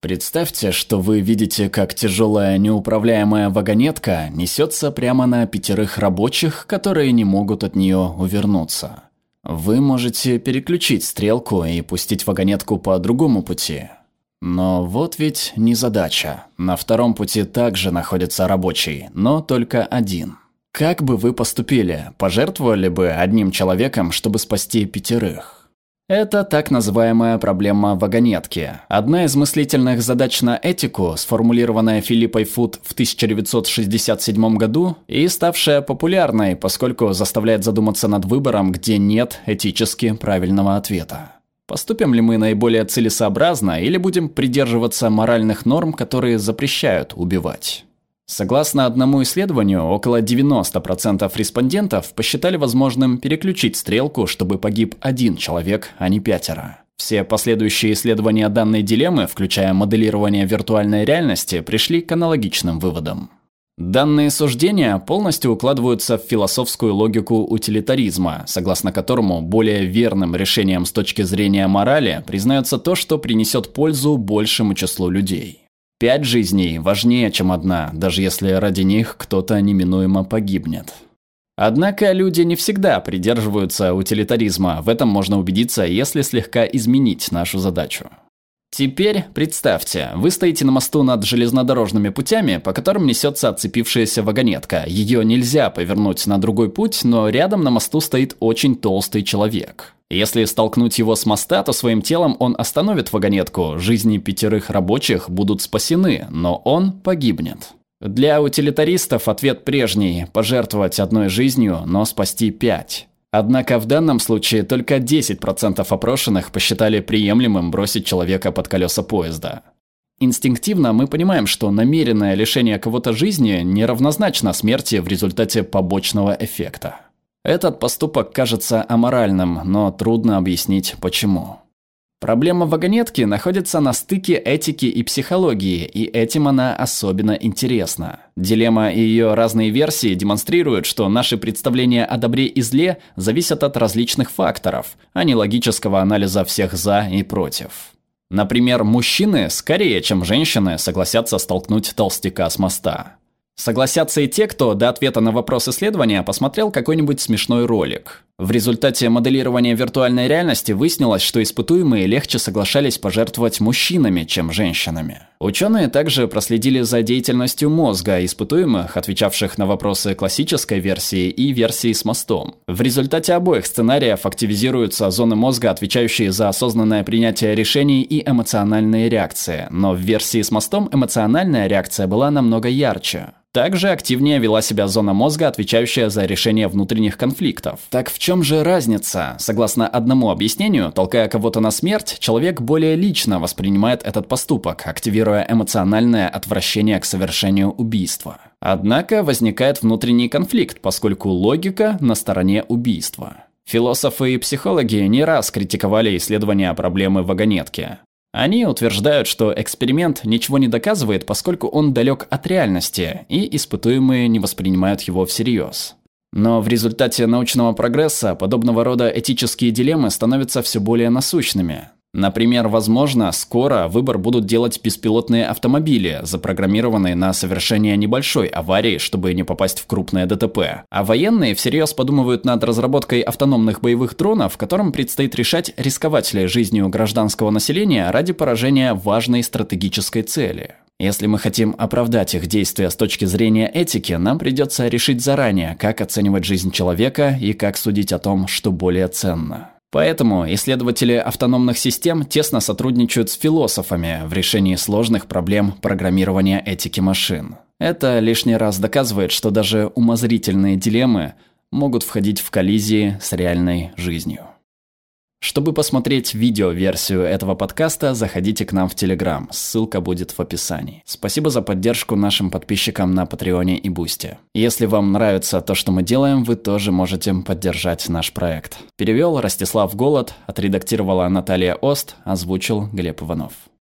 Представьте, что вы видите, как тяжелая неуправляемая вагонетка несется прямо на пятерых рабочих, которые не могут от нее увернуться. Вы можете переключить стрелку и пустить вагонетку по другому пути. Но вот ведь не задача. На втором пути также находится рабочий, но только один. Как бы вы поступили? Пожертвовали бы одним человеком, чтобы спасти пятерых? Это так называемая проблема вагонетки. Одна из мыслительных задач на этику, сформулированная Филиппой Фуд в 1967 году и ставшая популярной, поскольку заставляет задуматься над выбором, где нет этически правильного ответа. Поступим ли мы наиболее целесообразно или будем придерживаться моральных норм, которые запрещают убивать? Согласно одному исследованию, около 90% респондентов посчитали возможным переключить стрелку, чтобы погиб один человек, а не пятеро. Все последующие исследования данной дилеммы, включая моделирование виртуальной реальности, пришли к аналогичным выводам. Данные суждения полностью укладываются в философскую логику утилитаризма, согласно которому более верным решением с точки зрения морали признается то, что принесет пользу большему числу людей. Пять жизней важнее, чем одна, даже если ради них кто-то неминуемо погибнет. Однако люди не всегда придерживаются утилитаризма, в этом можно убедиться, если слегка изменить нашу задачу. Теперь представьте, вы стоите на мосту над железнодорожными путями, по которым несется отцепившаяся вагонетка. Ее нельзя повернуть на другой путь, но рядом на мосту стоит очень толстый человек. Если столкнуть его с моста, то своим телом он остановит вагонетку, жизни пятерых рабочих будут спасены, но он погибнет. Для утилитаристов ответ прежний – пожертвовать одной жизнью, но спасти пять. Однако в данном случае только 10% опрошенных посчитали приемлемым бросить человека под колеса поезда. Инстинктивно мы понимаем, что намеренное лишение кого-то жизни неравнозначно смерти в результате побочного эффекта. Этот поступок кажется аморальным, но трудно объяснить почему. Проблема вагонетки находится на стыке этики и психологии, и этим она особенно интересна. Дилемма и ее разные версии демонстрируют, что наши представления о добре и зле зависят от различных факторов, а не логического анализа всех «за» и «против». Например, мужчины скорее, чем женщины, согласятся столкнуть толстяка с моста. Согласятся и те, кто до ответа на вопрос исследования посмотрел какой-нибудь смешной ролик. В результате моделирования виртуальной реальности выяснилось, что испытуемые легче соглашались пожертвовать мужчинами, чем женщинами. Ученые также проследили за деятельностью мозга испытуемых, отвечавших на вопросы классической версии и версии с мостом. В результате обоих сценариев активизируются зоны мозга, отвечающие за осознанное принятие решений и эмоциональные реакции, но в версии с мостом эмоциональная реакция была намного ярче. Также активнее вела себя зона мозга, отвечающая за решение внутренних конфликтов. Так в чем же разница? Согласно одному объяснению, толкая кого-то на смерть, человек более лично воспринимает этот поступок, активируя эмоциональное отвращение к совершению убийства. Однако возникает внутренний конфликт, поскольку логика на стороне убийства. Философы и психологи не раз критиковали исследования проблемы вагонетки. Они утверждают, что эксперимент ничего не доказывает, поскольку он далек от реальности, и испытуемые не воспринимают его всерьез. Но в результате научного прогресса подобного рода этические дилеммы становятся все более насущными. Например, возможно, скоро выбор будут делать беспилотные автомобили, запрограммированные на совершение небольшой аварии, чтобы не попасть в крупное ДТП. А военные всерьез подумывают над разработкой автономных боевых дронов, которым предстоит решать, рисковать ли жизнью гражданского населения ради поражения важной стратегической цели. Если мы хотим оправдать их действия с точки зрения этики, нам придется решить заранее, как оценивать жизнь человека и как судить о том, что более ценно. Поэтому исследователи автономных систем тесно сотрудничают с философами в решении сложных проблем программирования этики машин. Это лишний раз доказывает, что даже умозрительные дилеммы могут входить в коллизии с реальной жизнью. Чтобы посмотреть видео-версию этого подкаста, заходите к нам в Телеграм, ссылка будет в описании. Спасибо за поддержку нашим подписчикам на Патреоне и Бусте. Если вам нравится то, что мы делаем, вы тоже можете поддержать наш проект. Перевел Ростислав Голод, отредактировала Наталья Ост, озвучил Глеб Иванов.